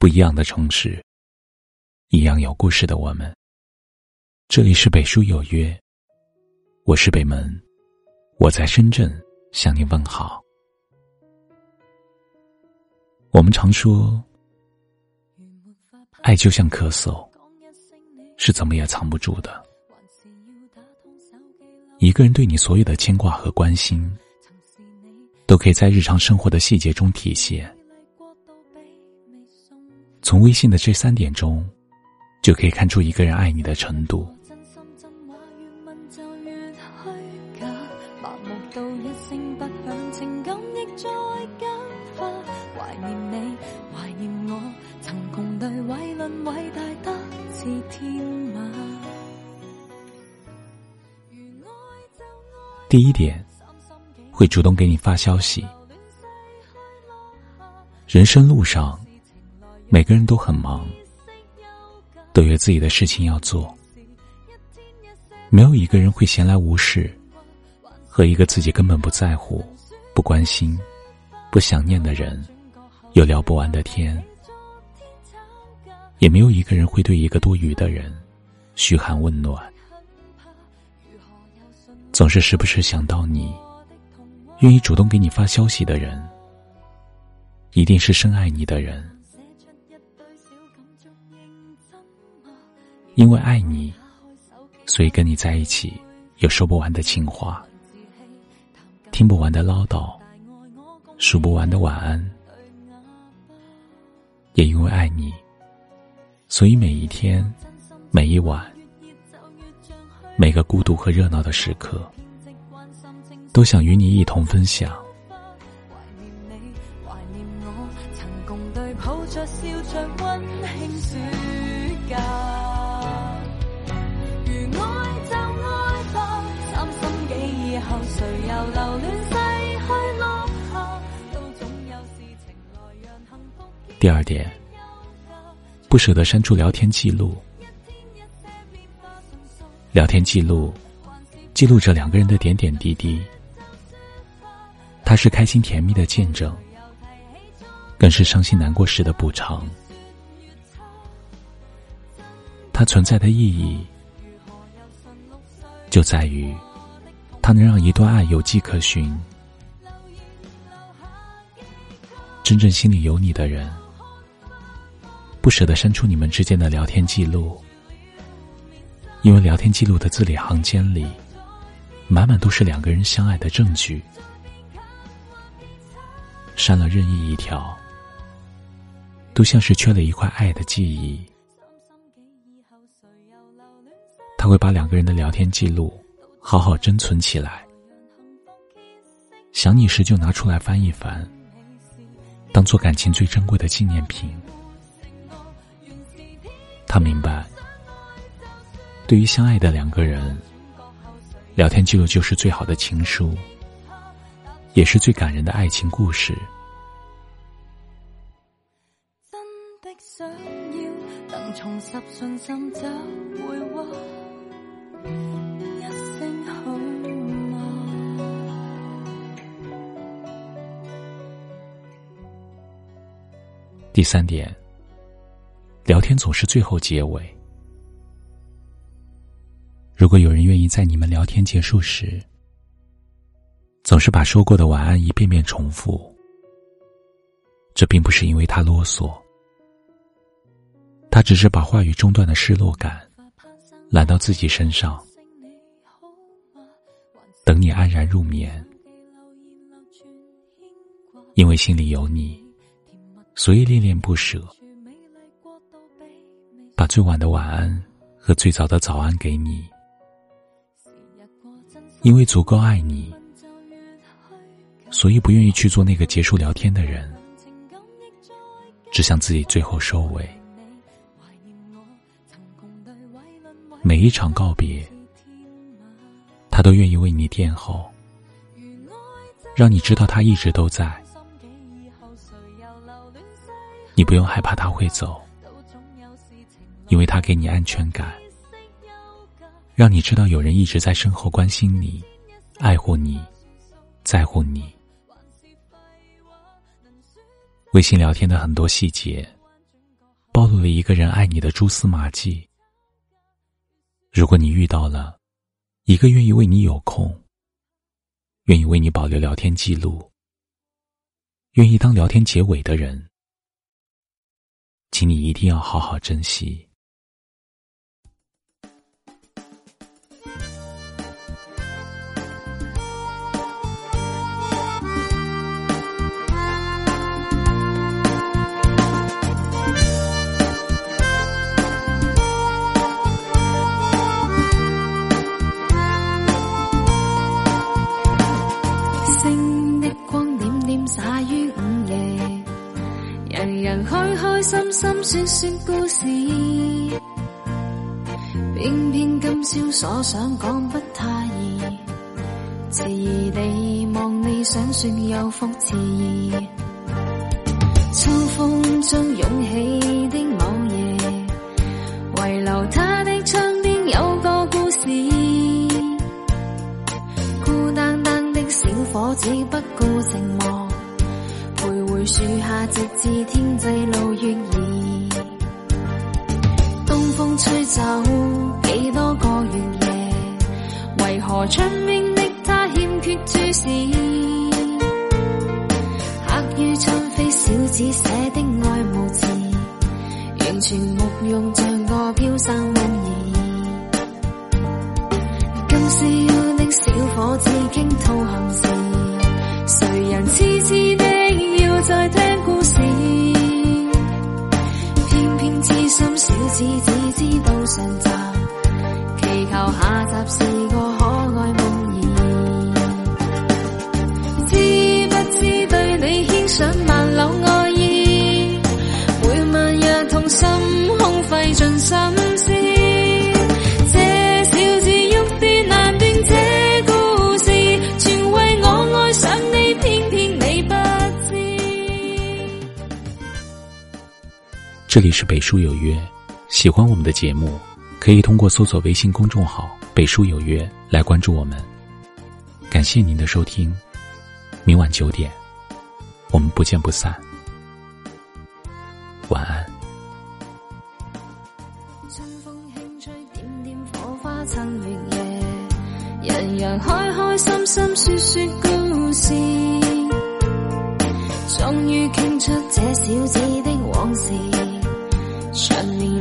不一样的城市，一样有故事的我们。这里是北书有约，我是北门，我在深圳向你问好。我们常说，爱就像咳嗽，是怎么也藏不住的。一个人对你所有的牵挂和关心，都可以在日常生活的细节中体现。从微信的这三点中，就可以看出一个人爱你的程度。第一点，会主动给你发消息。人生路上。每个人都很忙，都有自己的事情要做。没有一个人会闲来无事，和一个自己根本不在乎、不关心、不想念的人有聊不完的天。也没有一个人会对一个多余的人嘘寒问暖。总是时不时想到你，愿意主动给你发消息的人，一定是深爱你的人。因为爱你，所以跟你在一起有说不完的情话，听不完的唠叨，数不完的晚安。也因为爱你，所以每一天、每一晚、每个孤独和热闹的时刻，都想与你一同分享。第二点，不舍得删除聊天记录。聊天记录记录着两个人的点点滴滴，它是开心甜蜜的见证，更是伤心难过时的补偿。它存在的意义，就在于它能让一段爱有迹可循。真正心里有你的人。不舍得删除你们之间的聊天记录，因为聊天记录的字里行间里，满满都是两个人相爱的证据。删了任意一条，都像是缺了一块爱的记忆。他会把两个人的聊天记录好好珍存起来，想你时就拿出来翻一翻，当做感情最珍贵的纪念品。他明白，对于相爱的两个人，聊天记录就是最好的情书，也是最感人的爱情故事。第三点。聊天总是最后结尾。如果有人愿意在你们聊天结束时，总是把说过的晚安一遍遍重复，这并不是因为他啰嗦，他只是把话语中断的失落感揽到自己身上，等你安然入眠。因为心里有你，所以恋恋不舍。把最晚的晚安和最早的早安给你，因为足够爱你，所以不愿意去做那个结束聊天的人，只想自己最后收尾。每一场告别，他都愿意为你垫后，让你知道他一直都在，你不用害怕他会走。因为他给你安全感，让你知道有人一直在身后关心你、爱护你、在乎你。微信聊天的很多细节，暴露了一个人爱你的蛛丝马迹。如果你遇到了一个愿意为你有空、愿意为你保留聊天记录、愿意当聊天结尾的人，请你一定要好好珍惜。心心说说故事，偏偏今宵所想讲不太易，迟疑地望你想说又复迟疑。秋风中涌起的某夜，遗留他的窗边有个故事，孤单单的小伙子不。直至天际露月儿，东风吹走几多个月夜，为何窗边的他欠缺注视？刻于窗扉小子写的爱慕字，完全木用像个飘散梦儿。你牵上万缕爱意，每晚日痛心空费尽心。这里是北书有约，喜欢我们的节目，可以通过搜索微信公众号“北书有约”来关注我们。感谢您的收听，明晚九点，我们不见不散。晚安。春风轻吹，点点火花蹭月夜，人人开开心心说说故事，终于倾出这小子的往事。长年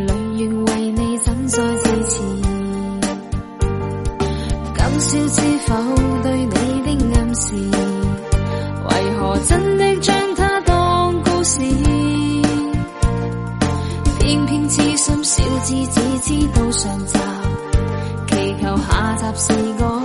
只只知道上集，祈求下集是个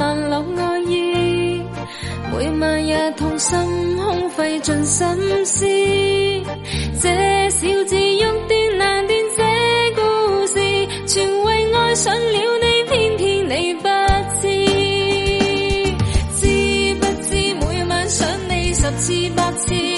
难留爱意，每晚日痛心空费尽心思。这小子欲断难断这故事，全为爱上了你，偏偏你不知。知不知每晚想你十次百次。